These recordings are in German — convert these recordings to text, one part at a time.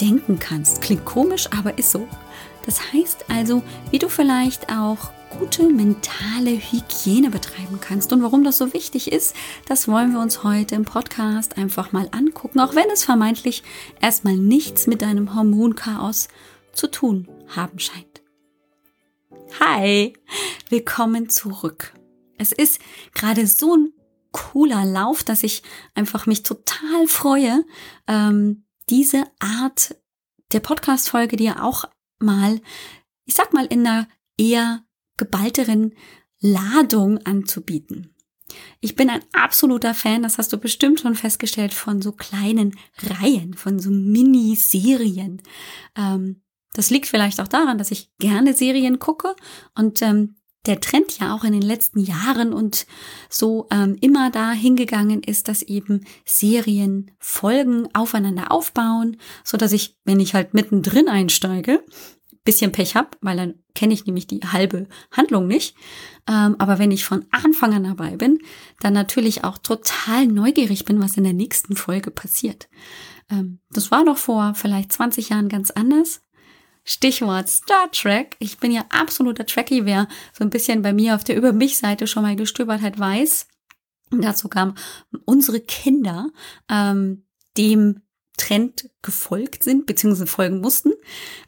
denken kannst. Klingt komisch, aber ist so. Das heißt also, wie du vielleicht auch gute mentale Hygiene betreiben kannst. Und warum das so wichtig ist, das wollen wir uns heute im Podcast einfach mal angucken, auch wenn es vermeintlich erstmal nichts mit deinem Hormonchaos zu tun haben scheint. Hi, willkommen zurück. Es ist gerade so ein cooler Lauf, dass ich einfach mich total freue, ähm, diese Art der Podcast-Folge dir auch mal, ich sag mal, in einer eher geballteren Ladung anzubieten. Ich bin ein absoluter Fan, das hast du bestimmt schon festgestellt, von so kleinen Reihen, von so Miniserien. Ähm, das liegt vielleicht auch daran, dass ich gerne Serien gucke und ähm, der Trend ja auch in den letzten Jahren und so ähm, immer da hingegangen ist, dass eben Serien Folgen aufeinander aufbauen, so dass ich, wenn ich halt mittendrin einsteige, bisschen Pech hab, weil dann kenne ich nämlich die halbe Handlung nicht. Ähm, aber wenn ich von Anfang an dabei bin, dann natürlich auch total neugierig bin, was in der nächsten Folge passiert. Ähm, das war doch vor vielleicht 20 Jahren ganz anders. Stichwort Star Trek. Ich bin ja absoluter Trekkie. Wer so ein bisschen bei mir auf der Über mich-Seite schon mal gestöbert hat, weiß. Dazu kamen unsere Kinder ähm, dem Trend gefolgt sind, beziehungsweise folgen mussten,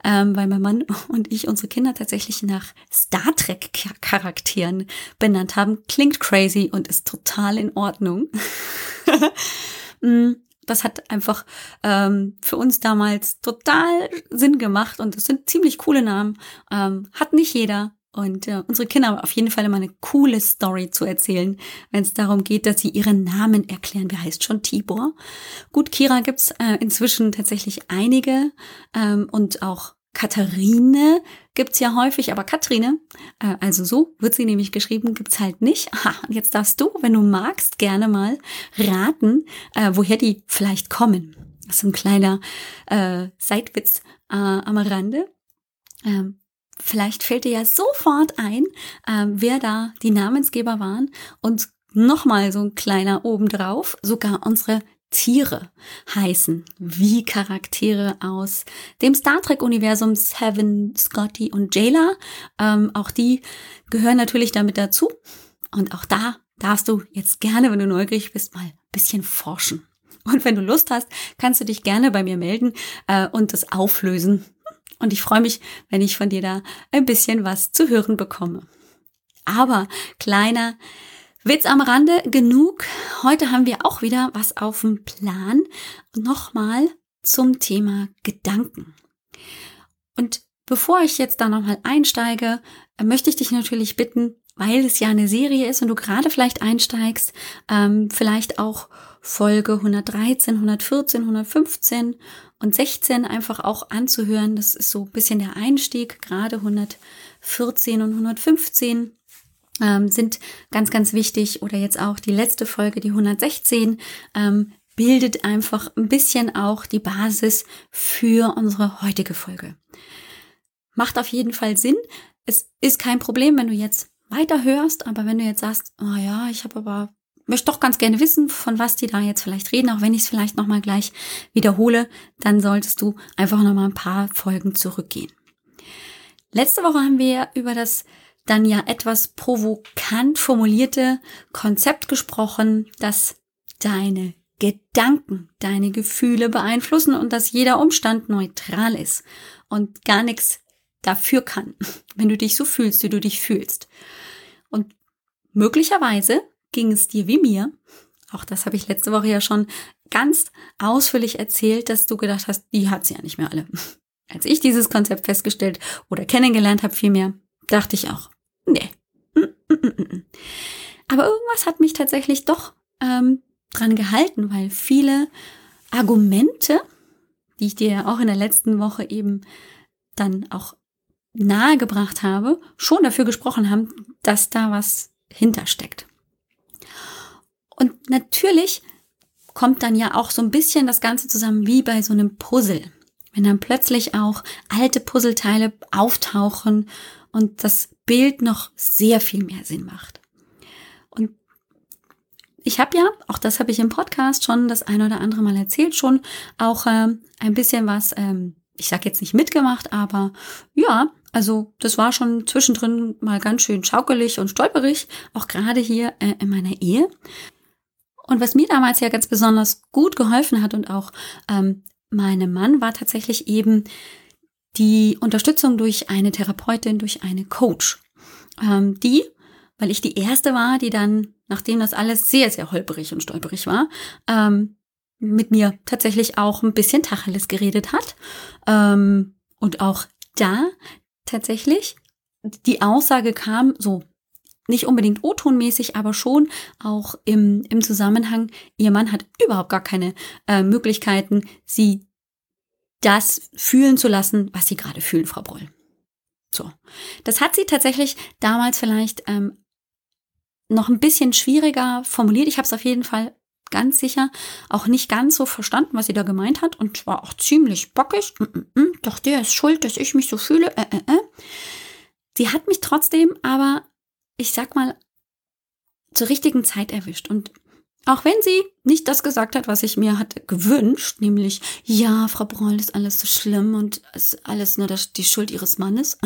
ähm, weil mein Mann und ich unsere Kinder tatsächlich nach Star Trek Charakteren benannt haben. Klingt crazy und ist total in Ordnung. Das hat einfach ähm, für uns damals total Sinn gemacht und es sind ziemlich coole Namen. Ähm, hat nicht jeder. Und äh, unsere Kinder haben auf jeden Fall immer eine coole Story zu erzählen, wenn es darum geht, dass sie ihren Namen erklären. Wer heißt schon Tibor? Gut, Kira gibt's äh, inzwischen tatsächlich einige ähm, und auch Katharine gibt's ja häufig, aber Katrine, äh, also so wird sie nämlich geschrieben, gibt's halt nicht. Aha, und jetzt darfst du, wenn du magst, gerne mal raten, äh, woher die vielleicht kommen. Das ist ein kleiner äh, Seitwitz äh, am Rande. Ähm, vielleicht fällt dir ja sofort ein, äh, wer da die Namensgeber waren. Und nochmal so ein kleiner obendrauf, sogar unsere Tiere heißen wie Charaktere aus dem Star Trek-Universum Seven, Scotty und Jayla. Ähm, auch die gehören natürlich damit dazu. Und auch da darfst du jetzt gerne, wenn du neugierig bist, mal ein bisschen forschen. Und wenn du Lust hast, kannst du dich gerne bei mir melden äh, und das auflösen. Und ich freue mich, wenn ich von dir da ein bisschen was zu hören bekomme. Aber kleiner Witz am Rande, genug. Heute haben wir auch wieder was auf dem Plan. Nochmal zum Thema Gedanken. Und bevor ich jetzt da nochmal einsteige, möchte ich dich natürlich bitten, weil es ja eine Serie ist und du gerade vielleicht einsteigst, ähm, vielleicht auch Folge 113, 114, 115 und 16 einfach auch anzuhören. Das ist so ein bisschen der Einstieg, gerade 114 und 115 ähm, sind ganz, ganz wichtig. Oder jetzt auch die letzte Folge, die 116, ähm, bildet einfach ein bisschen auch die Basis für unsere heutige Folge. Macht auf jeden Fall Sinn. Es ist kein Problem, wenn du jetzt weiter hörst, aber wenn du jetzt sagst, oh ja, ich habe aber möchte doch ganz gerne wissen, von was die da jetzt vielleicht reden, auch wenn ich es vielleicht noch mal gleich wiederhole, dann solltest du einfach noch mal ein paar Folgen zurückgehen. Letzte Woche haben wir über das dann ja etwas provokant formulierte Konzept gesprochen, dass deine Gedanken deine Gefühle beeinflussen und dass jeder Umstand neutral ist und gar nichts dafür kann, wenn du dich so fühlst, wie du dich fühlst. Und möglicherweise ging es dir wie mir, auch das habe ich letzte Woche ja schon ganz ausführlich erzählt, dass du gedacht hast, die hat sie ja nicht mehr alle. Als ich dieses Konzept festgestellt oder kennengelernt habe, vielmehr, dachte ich auch, nee. Mm, mm, mm, Aber irgendwas hat mich tatsächlich doch ähm, dran gehalten, weil viele Argumente, die ich dir auch in der letzten Woche eben dann auch nahegebracht habe, schon dafür gesprochen haben, dass da was hintersteckt. Und natürlich kommt dann ja auch so ein bisschen das Ganze zusammen wie bei so einem Puzzle. Wenn dann plötzlich auch alte Puzzleteile auftauchen und das Bild noch sehr viel mehr Sinn macht. Und ich habe ja, auch das habe ich im Podcast schon das ein oder andere Mal erzählt, schon auch ähm, ein bisschen was, ähm, ich sage jetzt nicht mitgemacht, aber ja, also das war schon zwischendrin mal ganz schön schaukelig und stolperig, auch gerade hier äh, in meiner Ehe. Und was mir damals ja ganz besonders gut geholfen hat und auch ähm, meinem Mann war tatsächlich eben die Unterstützung durch eine Therapeutin, durch eine Coach. Ähm, die, weil ich die erste war, die dann, nachdem das alles sehr, sehr holperig und stolperig war, ähm, mit mir tatsächlich auch ein bisschen Tacheles geredet hat. Ähm, und auch da tatsächlich die Aussage kam, so nicht unbedingt O-Tonmäßig, aber schon auch im, im Zusammenhang, ihr Mann hat überhaupt gar keine äh, Möglichkeiten, sie das fühlen zu lassen, was sie gerade fühlen, Frau Broll. So. Das hat sie tatsächlich damals vielleicht ähm, noch ein bisschen schwieriger formuliert. Ich habe es auf jeden Fall ganz sicher auch nicht ganz so verstanden, was sie da gemeint hat und war auch ziemlich bockig. Mm, mm, mm, doch der ist schuld, dass ich mich so fühle. Äh, äh, äh. Sie hat mich trotzdem aber ich sag mal, zur richtigen Zeit erwischt. Und auch wenn sie nicht das gesagt hat, was ich mir hatte gewünscht, nämlich, ja, Frau Broll ist alles so schlimm und ist alles nur die Schuld ihres Mannes,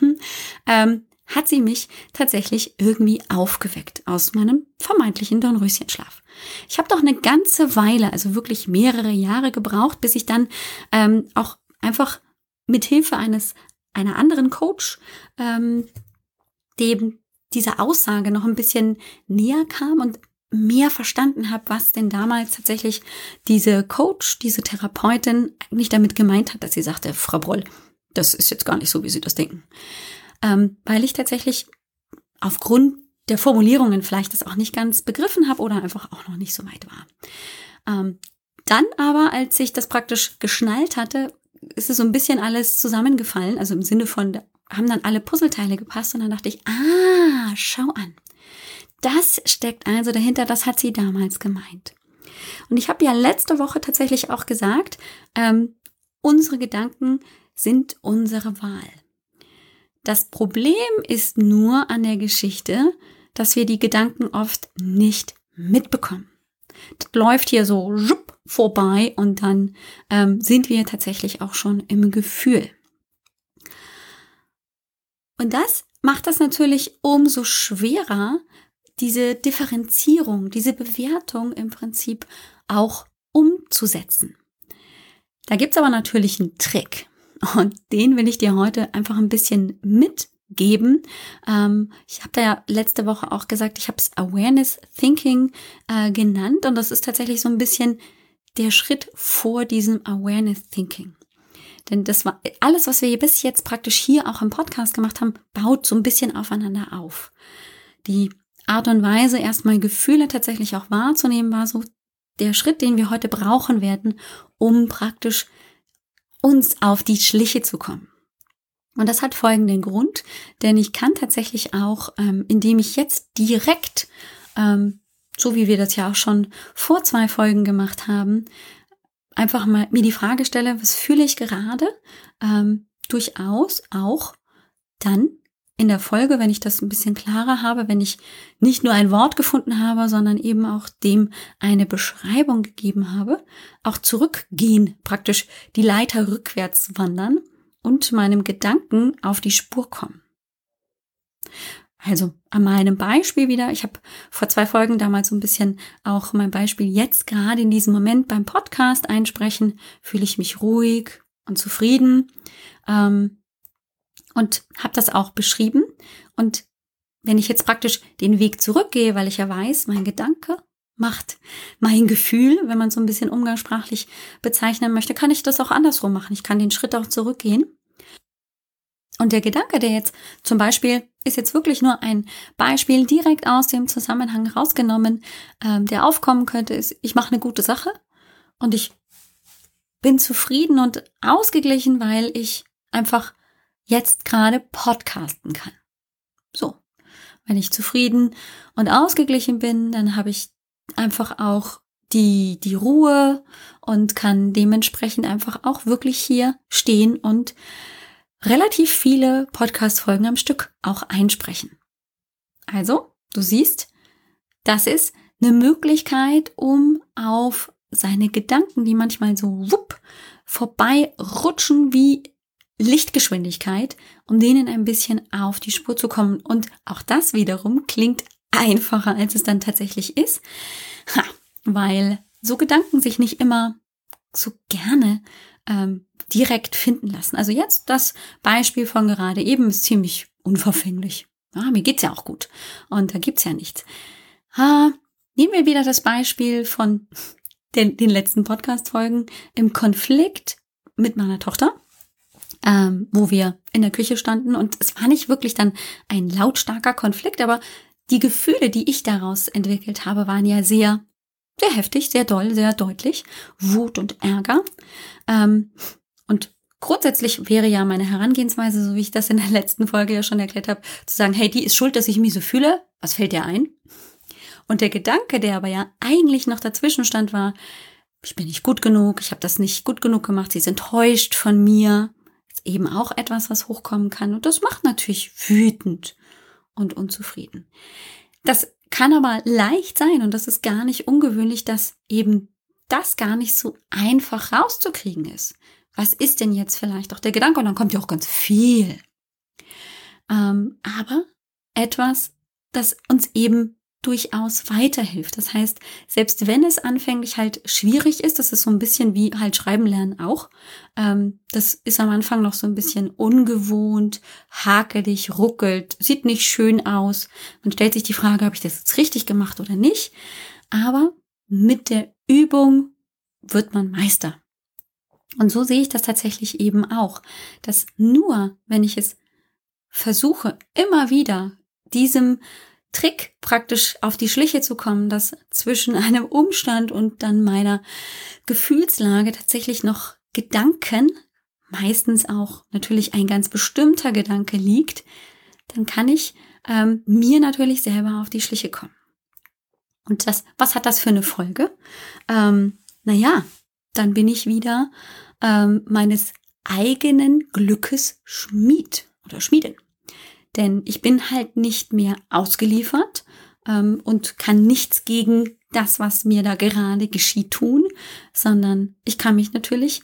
ähm, hat sie mich tatsächlich irgendwie aufgeweckt aus meinem vermeintlichen Dornröschenschlaf. Ich habe doch eine ganze Weile, also wirklich mehrere Jahre gebraucht, bis ich dann ähm, auch einfach mit Hilfe eines einer anderen Coach ähm, dem dieser Aussage noch ein bisschen näher kam und mehr verstanden habe, was denn damals tatsächlich diese Coach, diese Therapeutin eigentlich damit gemeint hat, dass sie sagte, Frau Broll, das ist jetzt gar nicht so, wie Sie das denken. Ähm, weil ich tatsächlich aufgrund der Formulierungen vielleicht das auch nicht ganz begriffen habe oder einfach auch noch nicht so weit war. Ähm, dann aber, als ich das praktisch geschnallt hatte, ist es so ein bisschen alles zusammengefallen, also im Sinne von, haben dann alle Puzzleteile gepasst und dann dachte ich, ah, schau an. Das steckt also dahinter, das hat sie damals gemeint. Und ich habe ja letzte Woche tatsächlich auch gesagt, ähm, unsere Gedanken sind unsere Wahl. Das Problem ist nur an der Geschichte, dass wir die Gedanken oft nicht mitbekommen. Das läuft hier so vorbei und dann ähm, sind wir tatsächlich auch schon im Gefühl. Und das macht das natürlich umso schwerer, diese Differenzierung, diese Bewertung im Prinzip auch umzusetzen. Da gibt's aber natürlich einen Trick und den will ich dir heute einfach ein bisschen mitgeben. Ähm, ich habe da ja letzte Woche auch gesagt, ich habe es Awareness Thinking äh, genannt und das ist tatsächlich so ein bisschen der Schritt vor diesem Awareness Thinking. Denn das war alles, was wir bis jetzt praktisch hier auch im Podcast gemacht haben, baut so ein bisschen aufeinander auf. Die Art und Weise, erstmal Gefühle tatsächlich auch wahrzunehmen, war so der Schritt, den wir heute brauchen werden, um praktisch uns auf die Schliche zu kommen. Und das hat folgenden Grund, denn ich kann tatsächlich auch, ähm, indem ich jetzt direkt, ähm, so wie wir das ja auch schon vor zwei Folgen gemacht haben, einfach mal mir die Frage stelle, was fühle ich gerade, ähm, durchaus auch dann in der Folge, wenn ich das ein bisschen klarer habe, wenn ich nicht nur ein Wort gefunden habe, sondern eben auch dem eine Beschreibung gegeben habe, auch zurückgehen, praktisch die Leiter rückwärts wandern und meinem Gedanken auf die Spur kommen. Also an meinem Beispiel wieder, ich habe vor zwei Folgen damals so ein bisschen auch mein Beispiel jetzt gerade in diesem Moment beim Podcast einsprechen, fühle ich mich ruhig und zufrieden? Ähm, und habe das auch beschrieben. Und wenn ich jetzt praktisch den Weg zurückgehe, weil ich ja weiß, mein Gedanke macht mein Gefühl, wenn man so ein bisschen umgangssprachlich bezeichnen möchte, kann ich das auch andersrum machen. Ich kann den Schritt auch zurückgehen und der Gedanke, der jetzt zum Beispiel ist jetzt wirklich nur ein Beispiel direkt aus dem Zusammenhang rausgenommen, ähm, der aufkommen könnte, ist, ich mache eine gute Sache und ich bin zufrieden und ausgeglichen, weil ich einfach jetzt gerade podcasten kann. So. Wenn ich zufrieden und ausgeglichen bin, dann habe ich einfach auch die, die Ruhe und kann dementsprechend einfach auch wirklich hier stehen und relativ viele Podcast-Folgen am Stück auch einsprechen. Also, du siehst, das ist eine Möglichkeit, um auf seine Gedanken, die manchmal so wupp vorbei rutschen wie Lichtgeschwindigkeit, um denen ein bisschen auf die Spur zu kommen. Und auch das wiederum klingt einfacher, als es dann tatsächlich ist, ha, weil so Gedanken sich nicht immer so gerne ähm, direkt finden lassen. Also jetzt das Beispiel von gerade eben ist ziemlich unverfänglich. Ja, mir geht's ja auch gut und da gibt's ja nichts. Ha, nehmen wir wieder das Beispiel von den, den letzten Podcast-Folgen im Konflikt mit meiner Tochter ähm, wo wir in der Küche standen. Und es war nicht wirklich dann ein lautstarker Konflikt, aber die Gefühle, die ich daraus entwickelt habe, waren ja sehr, sehr heftig, sehr doll, sehr deutlich. Wut und Ärger. Ähm, und grundsätzlich wäre ja meine Herangehensweise, so wie ich das in der letzten Folge ja schon erklärt habe, zu sagen, hey, die ist schuld, dass ich mich so fühle. Was fällt dir ein? Und der Gedanke, der aber ja eigentlich noch dazwischen stand, war, ich bin nicht gut genug, ich habe das nicht gut genug gemacht, sie ist enttäuscht von mir eben auch etwas, was hochkommen kann. Und das macht natürlich wütend und unzufrieden. Das kann aber leicht sein und das ist gar nicht ungewöhnlich, dass eben das gar nicht so einfach rauszukriegen ist. Was ist denn jetzt vielleicht auch der Gedanke? Und dann kommt ja auch ganz viel. Ähm, aber etwas, das uns eben durchaus weiterhilft. Das heißt, selbst wenn es anfänglich halt schwierig ist, das ist so ein bisschen wie halt Schreiben lernen auch, ähm, das ist am Anfang noch so ein bisschen ungewohnt, hakelig, ruckelt, sieht nicht schön aus. Man stellt sich die Frage, habe ich das jetzt richtig gemacht oder nicht? Aber mit der Übung wird man Meister. Und so sehe ich das tatsächlich eben auch, dass nur wenn ich es versuche, immer wieder diesem Trick praktisch auf die Schliche zu kommen, dass zwischen einem Umstand und dann meiner Gefühlslage tatsächlich noch Gedanken, meistens auch natürlich ein ganz bestimmter Gedanke liegt, dann kann ich ähm, mir natürlich selber auf die Schliche kommen. Und das, was hat das für eine Folge? Ähm, naja, dann bin ich wieder ähm, meines eigenen Glückes Schmied oder Schmiedin. Denn ich bin halt nicht mehr ausgeliefert ähm, und kann nichts gegen das, was mir da gerade geschieht, tun, sondern ich kann mich natürlich,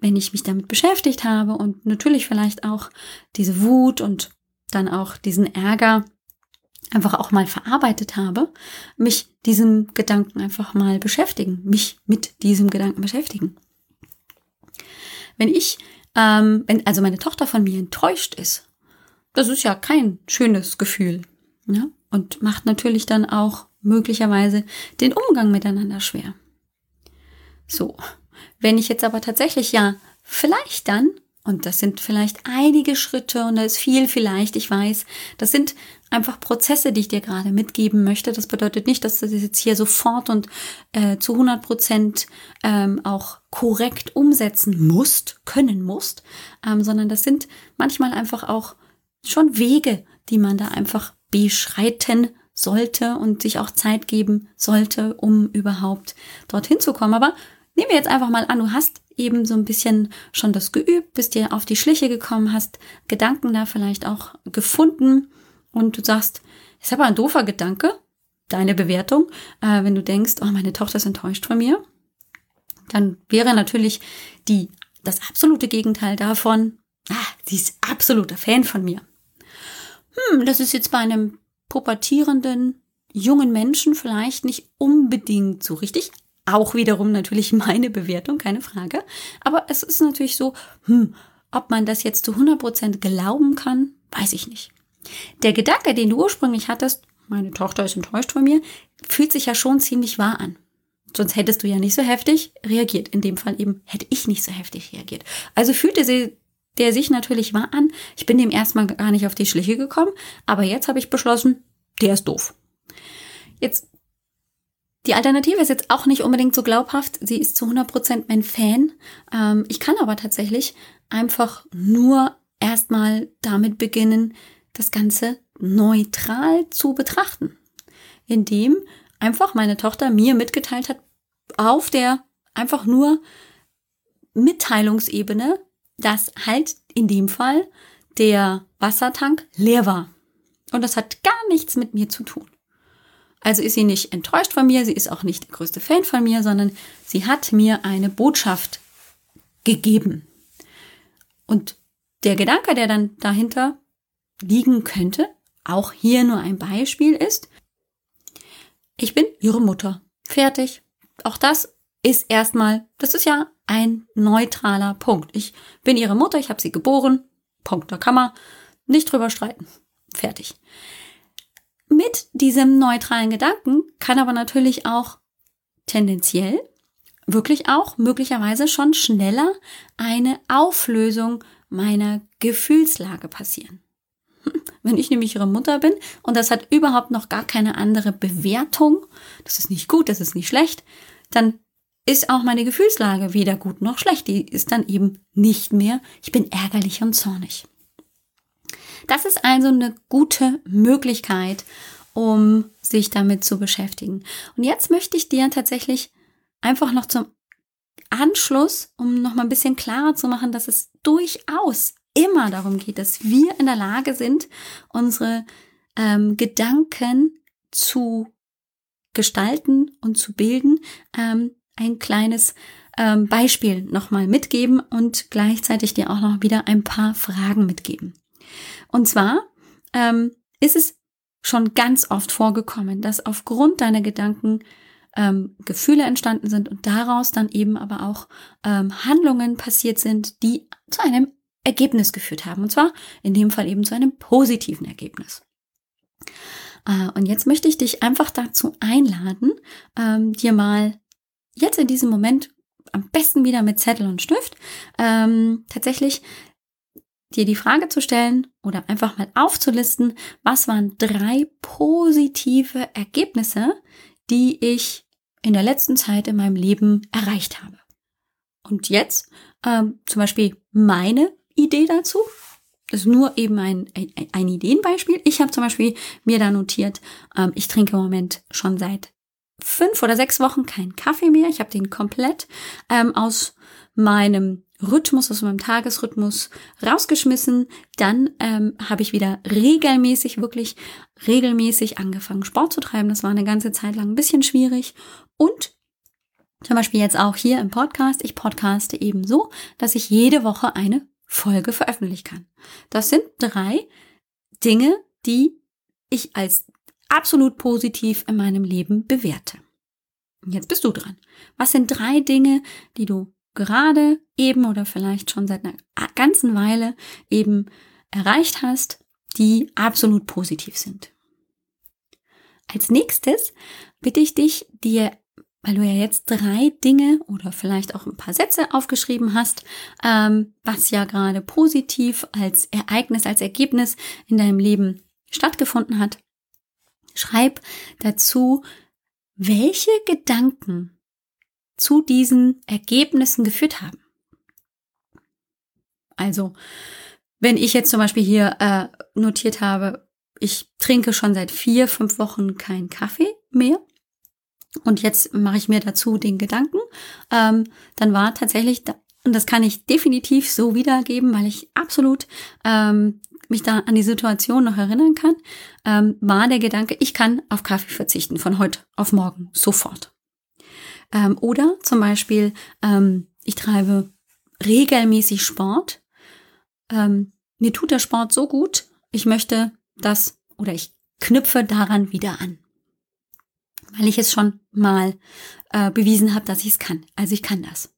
wenn ich mich damit beschäftigt habe und natürlich vielleicht auch diese Wut und dann auch diesen Ärger einfach auch mal verarbeitet habe, mich diesem Gedanken einfach mal beschäftigen, mich mit diesem Gedanken beschäftigen. Wenn ich, ähm, wenn also meine Tochter von mir enttäuscht ist das ist ja kein schönes Gefühl. Ja? Und macht natürlich dann auch möglicherweise den Umgang miteinander schwer. So, wenn ich jetzt aber tatsächlich ja vielleicht dann, und das sind vielleicht einige Schritte und da ist viel vielleicht, ich weiß, das sind einfach Prozesse, die ich dir gerade mitgeben möchte. Das bedeutet nicht, dass du das jetzt hier sofort und äh, zu 100 Prozent ähm, auch korrekt umsetzen musst, können musst, ähm, sondern das sind manchmal einfach auch schon Wege, die man da einfach beschreiten sollte und sich auch Zeit geben sollte, um überhaupt dorthin zu kommen. Aber nehmen wir jetzt einfach mal an, du hast eben so ein bisschen schon das geübt, bist dir auf die Schliche gekommen, hast Gedanken da vielleicht auch gefunden und du sagst, ist aber ein doofer Gedanke, deine Bewertung, äh, wenn du denkst, oh, meine Tochter ist enttäuscht von mir, dann wäre natürlich die, das absolute Gegenteil davon, ah, sie ist absoluter Fan von mir hm, das ist jetzt bei einem pubertierenden jungen Menschen vielleicht nicht unbedingt so richtig. Auch wiederum natürlich meine Bewertung, keine Frage. Aber es ist natürlich so, hm, ob man das jetzt zu 100% glauben kann, weiß ich nicht. Der Gedanke, den du ursprünglich hattest, meine Tochter ist enttäuscht von mir, fühlt sich ja schon ziemlich wahr an. Sonst hättest du ja nicht so heftig reagiert. In dem Fall eben hätte ich nicht so heftig reagiert. Also fühlte sie der sich natürlich wahr an. Ich bin dem erstmal gar nicht auf die Schliche gekommen, aber jetzt habe ich beschlossen, der ist doof. Jetzt Die Alternative ist jetzt auch nicht unbedingt so glaubhaft. Sie ist zu 100% mein Fan. Ähm, ich kann aber tatsächlich einfach nur erstmal damit beginnen, das Ganze neutral zu betrachten. Indem einfach meine Tochter mir mitgeteilt hat, auf der einfach nur Mitteilungsebene, dass halt in dem Fall der Wassertank leer war. Und das hat gar nichts mit mir zu tun. Also ist sie nicht enttäuscht von mir, sie ist auch nicht der größte Fan von mir, sondern sie hat mir eine Botschaft gegeben. Und der Gedanke, der dann dahinter liegen könnte, auch hier nur ein Beispiel ist, ich bin ihre Mutter. Fertig. Auch das ist erstmal, das ist ja ein neutraler Punkt. Ich bin ihre Mutter, ich habe sie geboren. Punkt. Da kann man nicht drüber streiten. Fertig. Mit diesem neutralen Gedanken kann aber natürlich auch tendenziell wirklich auch möglicherweise schon schneller eine Auflösung meiner Gefühlslage passieren. Wenn ich nämlich ihre Mutter bin und das hat überhaupt noch gar keine andere Bewertung, das ist nicht gut, das ist nicht schlecht, dann ist auch meine Gefühlslage weder gut noch schlecht. Die ist dann eben nicht mehr, ich bin ärgerlich und zornig. Das ist also eine gute Möglichkeit, um sich damit zu beschäftigen. Und jetzt möchte ich dir tatsächlich einfach noch zum Anschluss, um noch mal ein bisschen klarer zu machen, dass es durchaus immer darum geht, dass wir in der Lage sind, unsere ähm, Gedanken zu gestalten und zu bilden, ähm, ein kleines ähm, Beispiel nochmal mitgeben und gleichzeitig dir auch noch wieder ein paar Fragen mitgeben. Und zwar ähm, ist es schon ganz oft vorgekommen, dass aufgrund deiner Gedanken ähm, Gefühle entstanden sind und daraus dann eben aber auch ähm, Handlungen passiert sind, die zu einem Ergebnis geführt haben. Und zwar in dem Fall eben zu einem positiven Ergebnis. Äh, und jetzt möchte ich dich einfach dazu einladen, ähm, dir mal jetzt in diesem Moment am besten wieder mit Zettel und Stift ähm, tatsächlich dir die Frage zu stellen oder einfach mal aufzulisten, was waren drei positive Ergebnisse, die ich in der letzten Zeit in meinem Leben erreicht habe. Und jetzt ähm, zum Beispiel meine Idee dazu. Das ist nur eben ein, ein, ein Ideenbeispiel. Ich habe zum Beispiel mir da notiert, ähm, ich trinke im Moment schon seit fünf oder sechs Wochen keinen Kaffee mehr. Ich habe den komplett ähm, aus meinem Rhythmus, aus meinem Tagesrhythmus rausgeschmissen. Dann ähm, habe ich wieder regelmäßig, wirklich regelmäßig angefangen, Sport zu treiben. Das war eine ganze Zeit lang ein bisschen schwierig. Und zum Beispiel jetzt auch hier im Podcast. Ich podcaste eben so, dass ich jede Woche eine Folge veröffentlichen kann. Das sind drei Dinge, die ich als absolut positiv in meinem Leben bewerte. Jetzt bist du dran. Was sind drei Dinge, die du gerade eben oder vielleicht schon seit einer ganzen Weile eben erreicht hast, die absolut positiv sind? Als nächstes bitte ich dich, dir, weil du ja jetzt drei Dinge oder vielleicht auch ein paar Sätze aufgeschrieben hast, ähm, was ja gerade positiv als Ereignis, als Ergebnis in deinem Leben stattgefunden hat, Schreib dazu, welche Gedanken zu diesen Ergebnissen geführt haben. Also, wenn ich jetzt zum Beispiel hier äh, notiert habe, ich trinke schon seit vier, fünf Wochen keinen Kaffee mehr. Und jetzt mache ich mir dazu den Gedanken, ähm, dann war tatsächlich, da, und das kann ich definitiv so wiedergeben, weil ich absolut ähm, mich da an die Situation noch erinnern kann, ähm, war der Gedanke, ich kann auf Kaffee verzichten von heute auf morgen, sofort. Ähm, oder zum Beispiel, ähm, ich treibe regelmäßig Sport. Ähm, mir tut der Sport so gut, ich möchte das oder ich knüpfe daran wieder an. Weil ich es schon mal äh, bewiesen habe, dass ich es kann. Also ich kann das.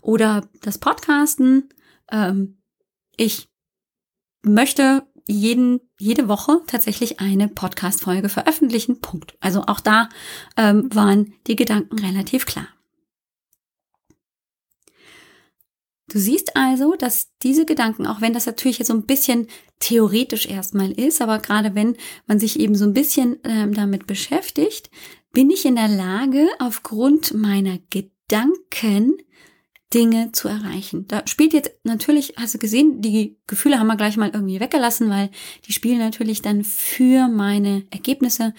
Oder das Podcasten. Ähm, ich möchte jeden, jede Woche tatsächlich eine Podcast-Folge veröffentlichen. Punkt. Also auch da ähm, waren die Gedanken relativ klar. Du siehst also, dass diese Gedanken, auch wenn das natürlich jetzt so ein bisschen theoretisch erstmal ist, aber gerade wenn man sich eben so ein bisschen ähm, damit beschäftigt, bin ich in der Lage, aufgrund meiner Gedanken Dinge zu erreichen. Da spielt jetzt natürlich, hast du gesehen, die Gefühle haben wir gleich mal irgendwie weggelassen, weil die spielen natürlich dann für meine Ergebnisse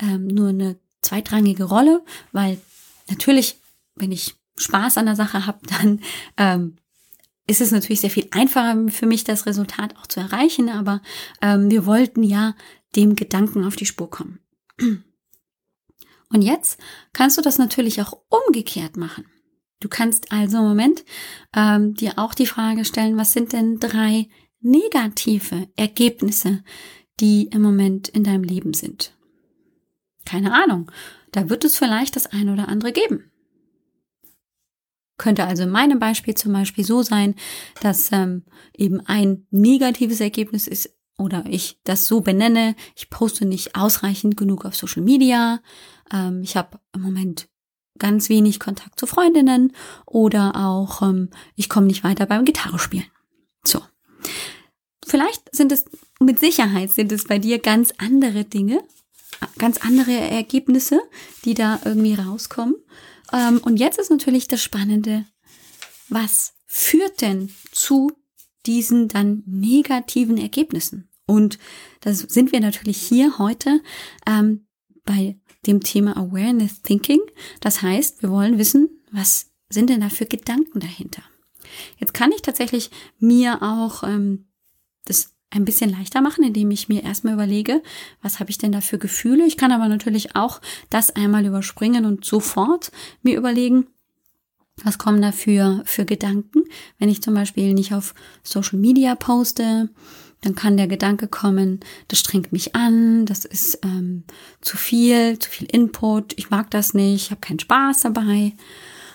ähm, nur eine zweitrangige Rolle, weil natürlich, wenn ich Spaß an der Sache habe, dann ähm, ist es natürlich sehr viel einfacher für mich, das Resultat auch zu erreichen. Aber ähm, wir wollten ja dem Gedanken auf die Spur kommen. Und jetzt kannst du das natürlich auch umgekehrt machen. Du kannst also im Moment ähm, dir auch die Frage stellen, was sind denn drei negative Ergebnisse, die im Moment in deinem Leben sind? Keine Ahnung. Da wird es vielleicht das eine oder andere geben. Könnte also in meinem Beispiel zum Beispiel so sein, dass ähm, eben ein negatives Ergebnis ist oder ich das so benenne, ich poste nicht ausreichend genug auf Social Media, ähm, ich habe im Moment ganz wenig Kontakt zu Freundinnen oder auch ähm, ich komme nicht weiter beim Gitarre spielen. So. Vielleicht sind es mit Sicherheit sind es bei dir ganz andere Dinge, ganz andere Ergebnisse, die da irgendwie rauskommen. Ähm, und jetzt ist natürlich das Spannende, was führt denn zu diesen dann negativen Ergebnissen? Und da sind wir natürlich hier heute ähm, bei dem Thema Awareness Thinking. Das heißt, wir wollen wissen, was sind denn da für Gedanken dahinter? Jetzt kann ich tatsächlich mir auch ähm, das ein bisschen leichter machen, indem ich mir erstmal überlege, was habe ich denn da für Gefühle. Ich kann aber natürlich auch das einmal überspringen und sofort mir überlegen, was kommen da für, für Gedanken. Wenn ich zum Beispiel nicht auf Social Media poste, dann kann der Gedanke kommen, das strengt mich an, das ist ähm, zu viel, zu viel Input, ich mag das nicht, ich habe keinen Spaß dabei.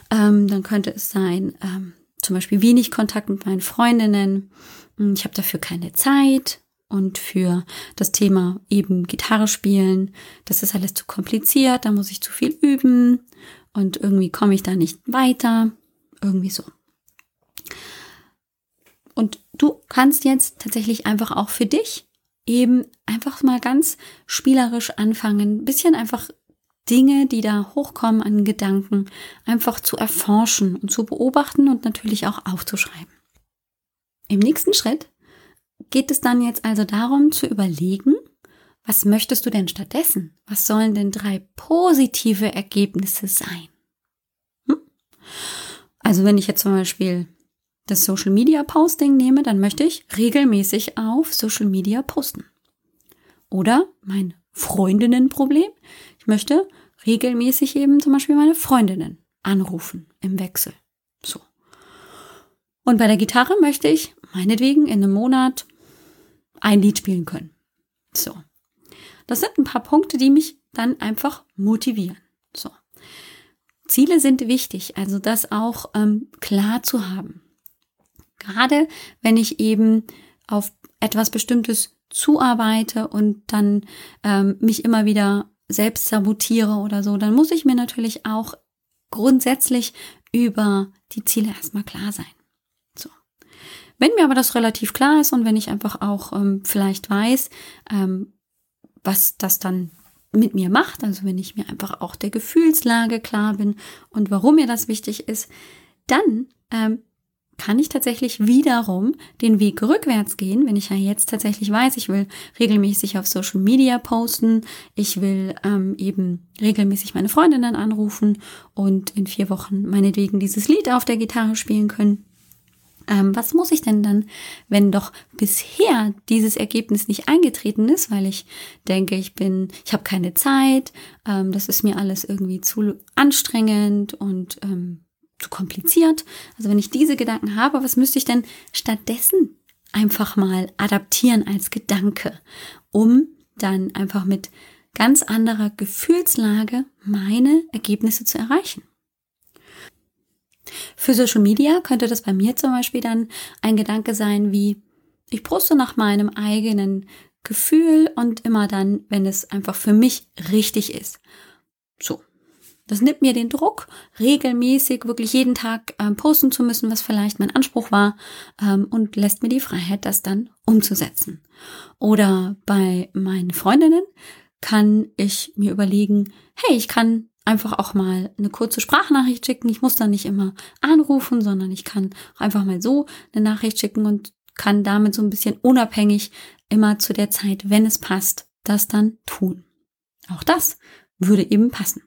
Ähm, dann könnte es sein, ähm, zum Beispiel wenig Kontakt mit meinen Freundinnen, hm, ich habe dafür keine Zeit und für das Thema eben Gitarre spielen, das ist alles zu kompliziert, da muss ich zu viel üben und irgendwie komme ich da nicht weiter, irgendwie so. Und du kannst jetzt tatsächlich einfach auch für dich eben einfach mal ganz spielerisch anfangen, bisschen einfach Dinge, die da hochkommen an Gedanken, einfach zu erforschen und zu beobachten und natürlich auch aufzuschreiben. Im nächsten Schritt geht es dann jetzt also darum zu überlegen, was möchtest du denn stattdessen? Was sollen denn drei positive Ergebnisse sein? Hm? Also wenn ich jetzt zum Beispiel das Social Media Posting nehme, dann möchte ich regelmäßig auf Social Media posten. Oder mein Freundinnenproblem. Ich möchte regelmäßig eben zum Beispiel meine Freundinnen anrufen im Wechsel. So. Und bei der Gitarre möchte ich meinetwegen in einem Monat ein Lied spielen können. So. Das sind ein paar Punkte, die mich dann einfach motivieren. So. Ziele sind wichtig, also das auch ähm, klar zu haben. Gerade wenn ich eben auf etwas Bestimmtes zuarbeite und dann ähm, mich immer wieder selbst sabotiere oder so, dann muss ich mir natürlich auch grundsätzlich über die Ziele erstmal klar sein. So. Wenn mir aber das relativ klar ist und wenn ich einfach auch ähm, vielleicht weiß, ähm, was das dann mit mir macht, also wenn ich mir einfach auch der Gefühlslage klar bin und warum mir das wichtig ist, dann ähm, kann ich tatsächlich wiederum den Weg rückwärts gehen, wenn ich ja jetzt tatsächlich weiß, ich will regelmäßig auf Social Media posten, ich will ähm, eben regelmäßig meine Freundinnen anrufen und in vier Wochen meinetwegen dieses Lied auf der Gitarre spielen können. Ähm, was muss ich denn dann, wenn doch bisher dieses Ergebnis nicht eingetreten ist, weil ich denke, ich bin, ich habe keine Zeit, ähm, das ist mir alles irgendwie zu anstrengend und ähm, zu kompliziert. Also wenn ich diese Gedanken habe, was müsste ich denn stattdessen einfach mal adaptieren als Gedanke, um dann einfach mit ganz anderer Gefühlslage meine Ergebnisse zu erreichen. Für Social Media könnte das bei mir zum Beispiel dann ein Gedanke sein wie, ich poste nach meinem eigenen Gefühl und immer dann, wenn es einfach für mich richtig ist. So, das nimmt mir den Druck, regelmäßig, wirklich jeden Tag ähm, posten zu müssen, was vielleicht mein Anspruch war, ähm, und lässt mir die Freiheit, das dann umzusetzen. Oder bei meinen Freundinnen kann ich mir überlegen, hey, ich kann einfach auch mal eine kurze Sprachnachricht schicken. Ich muss dann nicht immer anrufen, sondern ich kann einfach mal so eine Nachricht schicken und kann damit so ein bisschen unabhängig immer zu der Zeit, wenn es passt, das dann tun. Auch das würde eben passen.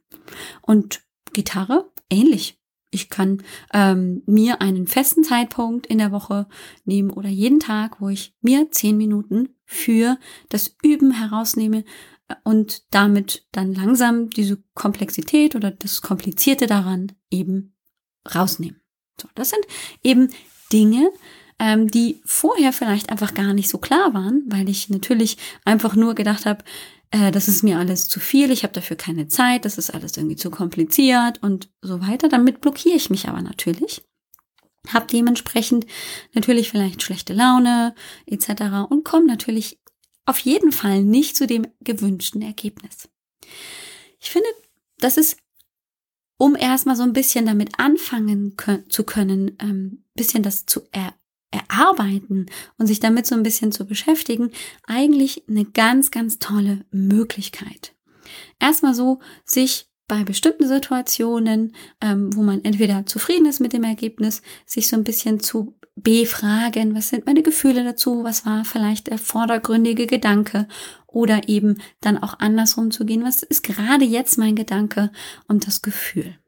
Und Gitarre ähnlich. Ich kann ähm, mir einen festen Zeitpunkt in der Woche nehmen oder jeden Tag, wo ich mir zehn Minuten für das Üben herausnehme äh, und damit dann langsam diese Komplexität oder das Komplizierte daran eben rausnehmen. So, das sind eben Dinge, ähm, die vorher vielleicht einfach gar nicht so klar waren, weil ich natürlich einfach nur gedacht habe, äh, das ist mir alles zu viel, ich habe dafür keine Zeit, das ist alles irgendwie zu kompliziert und so weiter. Damit blockiere ich mich aber natürlich. Hab dementsprechend natürlich vielleicht schlechte Laune etc. und komme natürlich auf jeden Fall nicht zu dem gewünschten Ergebnis. Ich finde, das ist, um erstmal so ein bisschen damit anfangen können, zu können, ähm, bisschen das zu erarbeiten und sich damit so ein bisschen zu beschäftigen, eigentlich eine ganz, ganz tolle Möglichkeit. Erstmal so, sich bei bestimmten Situationen, ähm, wo man entweder zufrieden ist mit dem Ergebnis, sich so ein bisschen zu befragen, was sind meine Gefühle dazu, was war vielleicht der vordergründige Gedanke oder eben dann auch andersrum zu gehen, was ist gerade jetzt mein Gedanke und das Gefühl.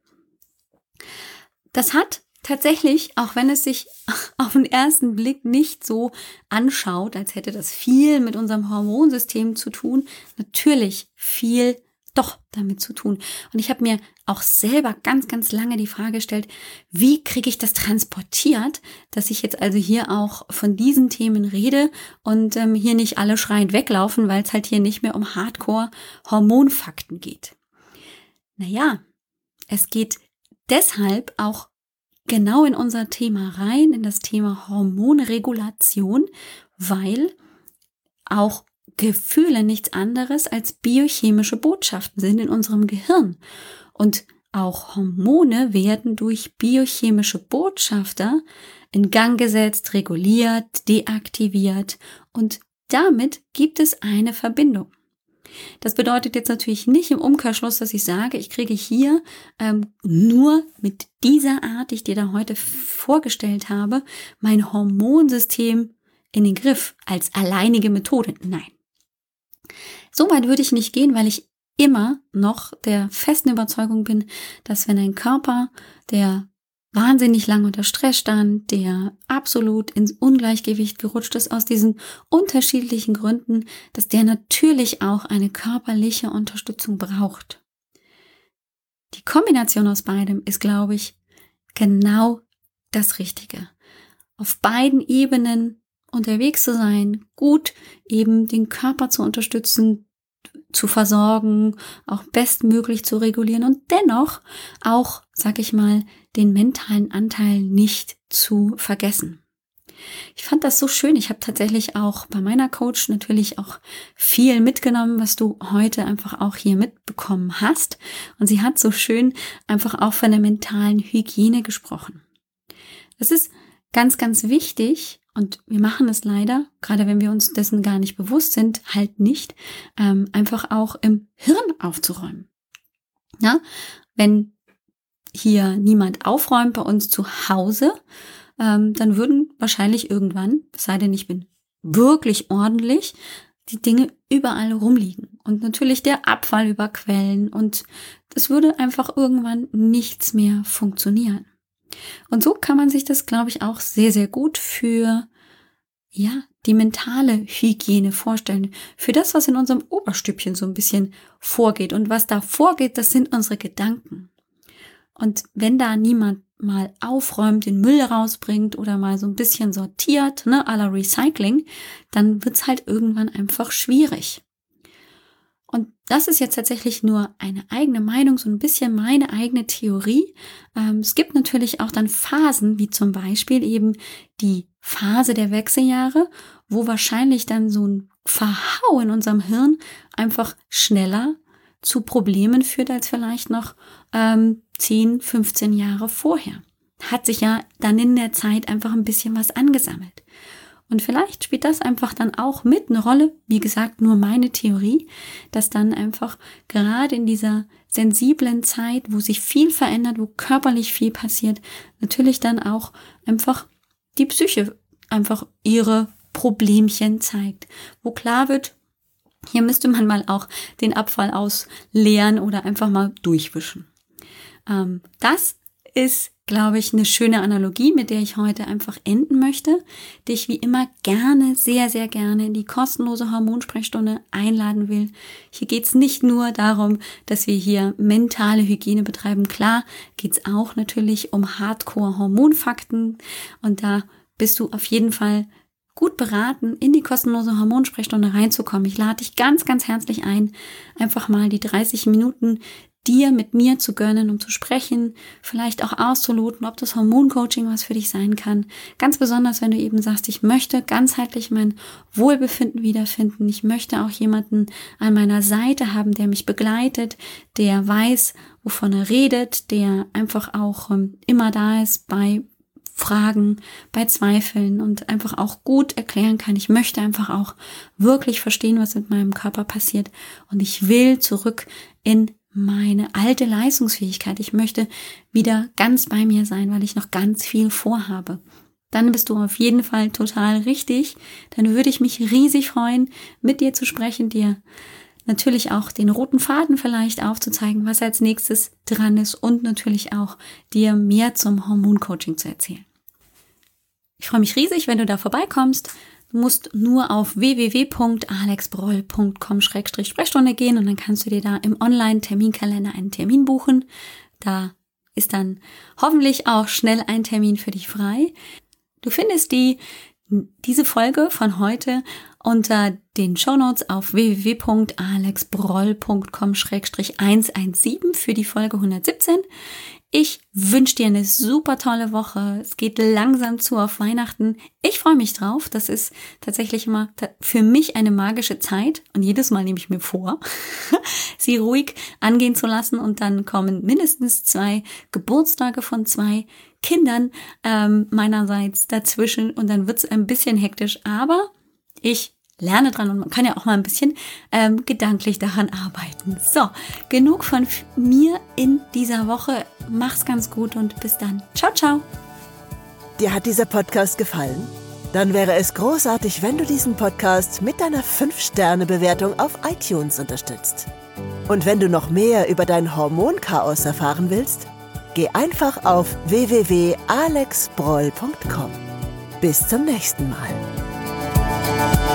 Das hat tatsächlich, auch wenn es sich auf den ersten Blick nicht so anschaut, als hätte das viel mit unserem Hormonsystem zu tun, natürlich viel doch damit zu tun. Und ich habe mir auch selber ganz, ganz lange die Frage gestellt, wie kriege ich das transportiert, dass ich jetzt also hier auch von diesen Themen rede und ähm, hier nicht alle schreiend weglaufen, weil es halt hier nicht mehr um Hardcore-Hormonfakten geht. Naja, es geht deshalb auch genau in unser Thema rein, in das Thema Hormonregulation, weil auch Gefühle nichts anderes als biochemische Botschaften sind in unserem Gehirn. Und auch Hormone werden durch biochemische Botschafter in Gang gesetzt, reguliert, deaktiviert und damit gibt es eine Verbindung. Das bedeutet jetzt natürlich nicht im Umkehrschluss, dass ich sage, ich kriege hier ähm, nur mit dieser Art, die ich dir da heute vorgestellt habe, mein Hormonsystem in den Griff als alleinige Methode. Nein. So weit würde ich nicht gehen, weil ich immer noch der festen Überzeugung bin, dass wenn ein Körper, der wahnsinnig lang unter Stress stand, der absolut ins Ungleichgewicht gerutscht ist aus diesen unterschiedlichen Gründen, dass der natürlich auch eine körperliche Unterstützung braucht. Die Kombination aus beidem ist, glaube ich, genau das Richtige. Auf beiden Ebenen unterwegs zu sein, gut eben den Körper zu unterstützen, zu versorgen, auch bestmöglich zu regulieren und dennoch auch, sag ich mal, den mentalen Anteil nicht zu vergessen. Ich fand das so schön. Ich habe tatsächlich auch bei meiner Coach natürlich auch viel mitgenommen, was du heute einfach auch hier mitbekommen hast. Und sie hat so schön einfach auch von der mentalen Hygiene gesprochen. Das ist ganz, ganz wichtig, und wir machen es leider, gerade wenn wir uns dessen gar nicht bewusst sind, halt nicht, ähm, einfach auch im Hirn aufzuräumen. Ja, wenn hier niemand aufräumt bei uns zu Hause, ähm, dann würden wahrscheinlich irgendwann, es sei denn, ich bin wirklich ordentlich, die Dinge überall rumliegen und natürlich der Abfall überquellen und es würde einfach irgendwann nichts mehr funktionieren. Und so kann man sich das, glaube ich, auch sehr, sehr gut für, ja, die mentale Hygiene vorstellen. Für das, was in unserem Oberstübchen so ein bisschen vorgeht. Und was da vorgeht, das sind unsere Gedanken. Und wenn da niemand mal aufräumt, den Müll rausbringt oder mal so ein bisschen sortiert, ne, à la Recycling, dann wird's halt irgendwann einfach schwierig. Und das ist jetzt tatsächlich nur eine eigene Meinung, so ein bisschen meine eigene Theorie. Ähm, es gibt natürlich auch dann Phasen, wie zum Beispiel eben die Phase der Wechseljahre, wo wahrscheinlich dann so ein Verhau in unserem Hirn einfach schneller zu Problemen führt als vielleicht noch ähm, 10, 15 Jahre vorher. Hat sich ja dann in der Zeit einfach ein bisschen was angesammelt. Und vielleicht spielt das einfach dann auch mit eine Rolle. Wie gesagt, nur meine Theorie, dass dann einfach gerade in dieser sensiblen Zeit, wo sich viel verändert, wo körperlich viel passiert, natürlich dann auch einfach die Psyche einfach ihre Problemchen zeigt, wo klar wird, hier müsste man mal auch den Abfall ausleeren oder einfach mal durchwischen. Ähm, das ist glaube ich, eine schöne Analogie, mit der ich heute einfach enden möchte, dich wie immer gerne, sehr, sehr gerne in die kostenlose Hormonsprechstunde einladen will. Hier geht's nicht nur darum, dass wir hier mentale Hygiene betreiben. Klar geht's auch natürlich um Hardcore-Hormonfakten und da bist du auf jeden Fall gut beraten, in die kostenlose Hormonsprechstunde reinzukommen. Ich lade dich ganz, ganz herzlich ein, einfach mal die 30 Minuten dir mit mir zu gönnen, um zu sprechen, vielleicht auch auszuloten, ob das Hormoncoaching was für dich sein kann. Ganz besonders, wenn du eben sagst, ich möchte ganzheitlich mein Wohlbefinden wiederfinden. Ich möchte auch jemanden an meiner Seite haben, der mich begleitet, der weiß, wovon er redet, der einfach auch ähm, immer da ist bei Fragen, bei Zweifeln und einfach auch gut erklären kann. Ich möchte einfach auch wirklich verstehen, was mit meinem Körper passiert und ich will zurück in meine alte Leistungsfähigkeit. Ich möchte wieder ganz bei mir sein, weil ich noch ganz viel vorhabe. Dann bist du auf jeden Fall total richtig. Dann würde ich mich riesig freuen, mit dir zu sprechen, dir natürlich auch den roten Faden vielleicht aufzuzeigen, was als nächstes dran ist und natürlich auch dir mehr zum Hormoncoaching zu erzählen. Ich freue mich riesig, wenn du da vorbeikommst. Du musst nur auf www.alexbroll.com-sprechstunde gehen und dann kannst du dir da im Online-Terminkalender einen Termin buchen. Da ist dann hoffentlich auch schnell ein Termin für dich frei. Du findest die, diese Folge von heute unter den Shownotes auf www.alexbroll.com-117 für die Folge 117. Ich wünsche dir eine super tolle Woche. Es geht langsam zu auf Weihnachten. Ich freue mich drauf. Das ist tatsächlich immer für mich eine magische Zeit. Und jedes Mal nehme ich mir vor, sie ruhig angehen zu lassen. Und dann kommen mindestens zwei Geburtstage von zwei Kindern ähm, meinerseits dazwischen. Und dann wird es ein bisschen hektisch. Aber ich lerne dran und man kann ja auch mal ein bisschen ähm, gedanklich daran arbeiten. So, genug von mir in dieser Woche. Mach's ganz gut und bis dann. Ciao, ciao. Dir hat dieser Podcast gefallen? Dann wäre es großartig, wenn du diesen Podcast mit deiner 5-Sterne-Bewertung auf iTunes unterstützt. Und wenn du noch mehr über dein Hormonchaos erfahren willst, geh einfach auf www.alexbroll.com. Bis zum nächsten Mal. Bye.